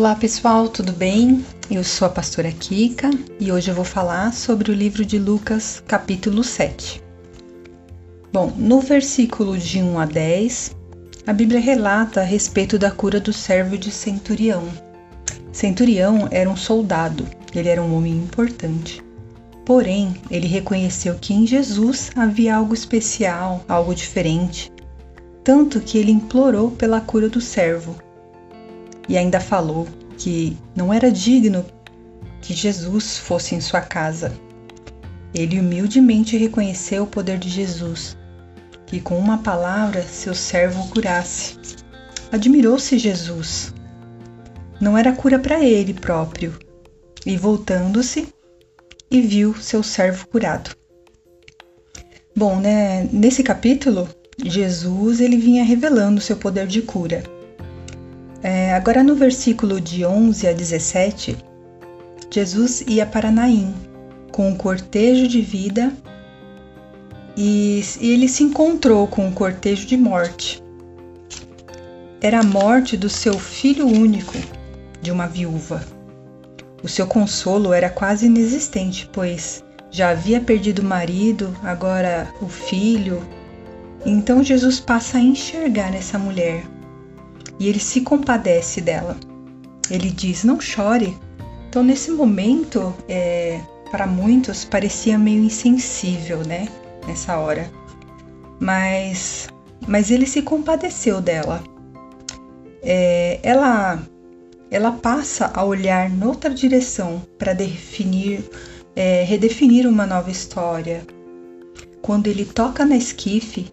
Olá pessoal, tudo bem? Eu sou a pastora Kika e hoje eu vou falar sobre o livro de Lucas, capítulo 7. Bom, no versículo de 1 a 10, a Bíblia relata a respeito da cura do servo de Centurião. Centurião era um soldado, ele era um homem importante. Porém, ele reconheceu que em Jesus havia algo especial, algo diferente, tanto que ele implorou pela cura do servo e ainda falou que não era digno que Jesus fosse em sua casa. Ele humildemente reconheceu o poder de Jesus, que com uma palavra seu servo curasse. Admirou-se Jesus. Não era cura para ele próprio, e voltando-se, e viu seu servo curado. Bom, né, nesse capítulo, Jesus ele vinha revelando seu poder de cura é, agora no versículo de 11 a 17, Jesus ia para Naim com um cortejo de vida e, e ele se encontrou com um cortejo de morte. Era a morte do seu filho único, de uma viúva. O seu consolo era quase inexistente, pois já havia perdido o marido, agora o filho. Então Jesus passa a enxergar essa mulher e ele se compadece dela. Ele diz: Não chore. Então, nesse momento, é, para muitos parecia meio insensível, né? Nessa hora. Mas, mas ele se compadeceu dela. É, ela, ela passa a olhar noutra direção para definir, é, redefinir uma nova história. Quando ele toca na esquife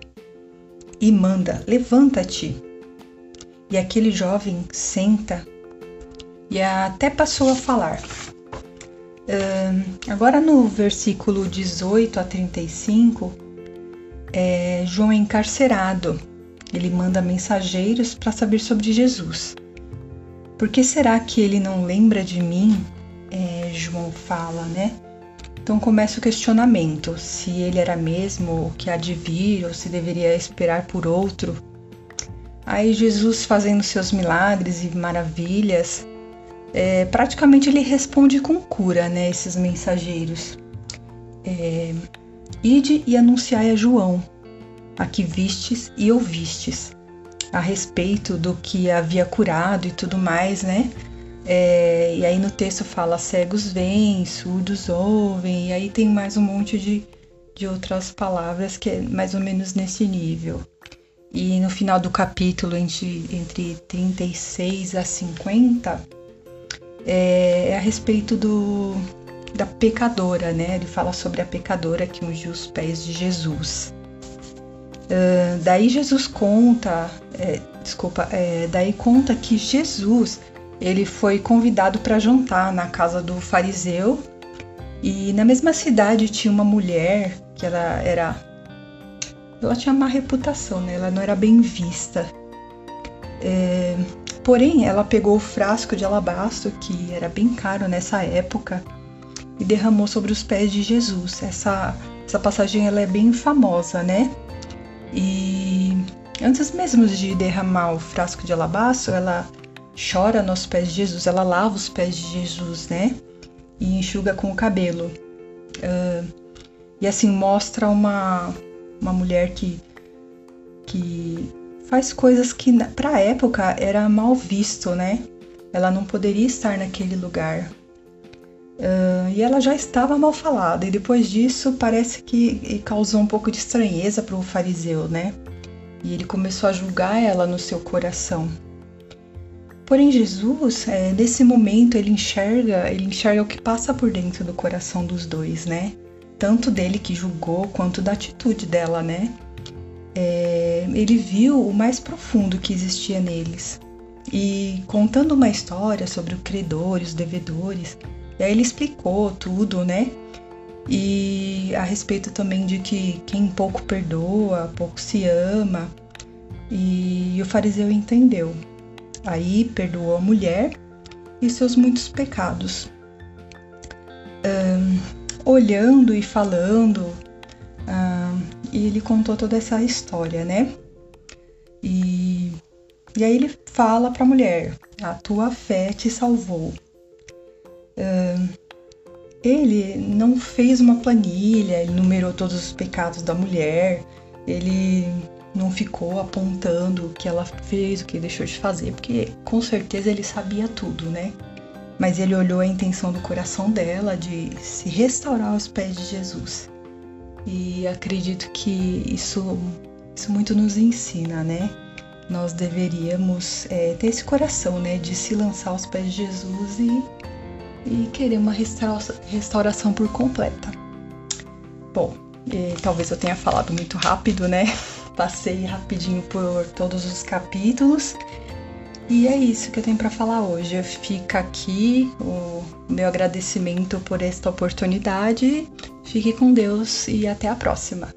e manda: Levanta-te. E aquele jovem senta e até passou a falar. Uh, agora no versículo 18 a 35, é, João é encarcerado. Ele manda mensageiros para saber sobre Jesus. Por que será que ele não lembra de mim? É, João fala, né? Então começa o questionamento: se ele era mesmo o que há de vir ou se deveria esperar por outro. Aí Jesus fazendo seus milagres e maravilhas, é, praticamente ele responde com cura, né? Esses mensageiros. É, Ide e anunciai a João, a que vistes e ouvistes, a respeito do que havia curado e tudo mais, né? É, e aí no texto fala cegos vêm, surdos ouvem, e aí tem mais um monte de, de outras palavras que é mais ou menos nesse nível. E no final do capítulo, entre, entre 36 a 50, é, é a respeito do, da pecadora, né? Ele fala sobre a pecadora que ungiu os pés de Jesus. Uh, daí Jesus conta, é, desculpa, é, daí conta que Jesus ele foi convidado para jantar na casa do fariseu e na mesma cidade tinha uma mulher que ela era ela tinha má reputação, né? Ela não era bem vista. É, porém, ela pegou o frasco de alabastro, que era bem caro nessa época, e derramou sobre os pés de Jesus. Essa, essa passagem ela é bem famosa, né? E antes mesmo de derramar o frasco de alabastro, ela chora nos pés de Jesus, ela lava os pés de Jesus, né? E enxuga com o cabelo. Uh, e assim mostra uma, uma mulher que, que faz coisas que para a época era mal visto, né? Ela não poderia estar naquele lugar. Uh, e ela já estava mal falada, e depois disso parece que causou um pouco de estranheza para o fariseu, né? E ele começou a julgar ela no seu coração. Porém, Jesus, é, nesse momento, ele enxerga, ele enxerga o que passa por dentro do coração dos dois, né? Tanto dele que julgou quanto da atitude dela, né? É, ele viu o mais profundo que existia neles. E contando uma história sobre o credor e os devedores, e aí ele explicou tudo, né? E a respeito também de que quem pouco perdoa, pouco se ama. E, o fariseu entendeu. Aí perdoou a mulher e seus muitos pecados. Um, olhando e falando. Ah, e ele contou toda essa história, né? E, e aí ele fala para a mulher: a tua fé te salvou. Uh, ele não fez uma planilha, ele numerou todos os pecados da mulher, ele não ficou apontando o que ela fez, o que deixou de fazer, porque com certeza ele sabia tudo, né? Mas ele olhou a intenção do coração dela de se restaurar aos pés de Jesus. E acredito que isso, isso muito nos ensina, né? Nós deveríamos é, ter esse coração, né? De se lançar aos pés de Jesus e, e querer uma restauração, restauração por completa. Bom, talvez eu tenha falado muito rápido, né? Passei rapidinho por todos os capítulos. E é isso que eu tenho para falar hoje. Fica aqui o meu agradecimento por esta oportunidade. Fique com Deus e até a próxima.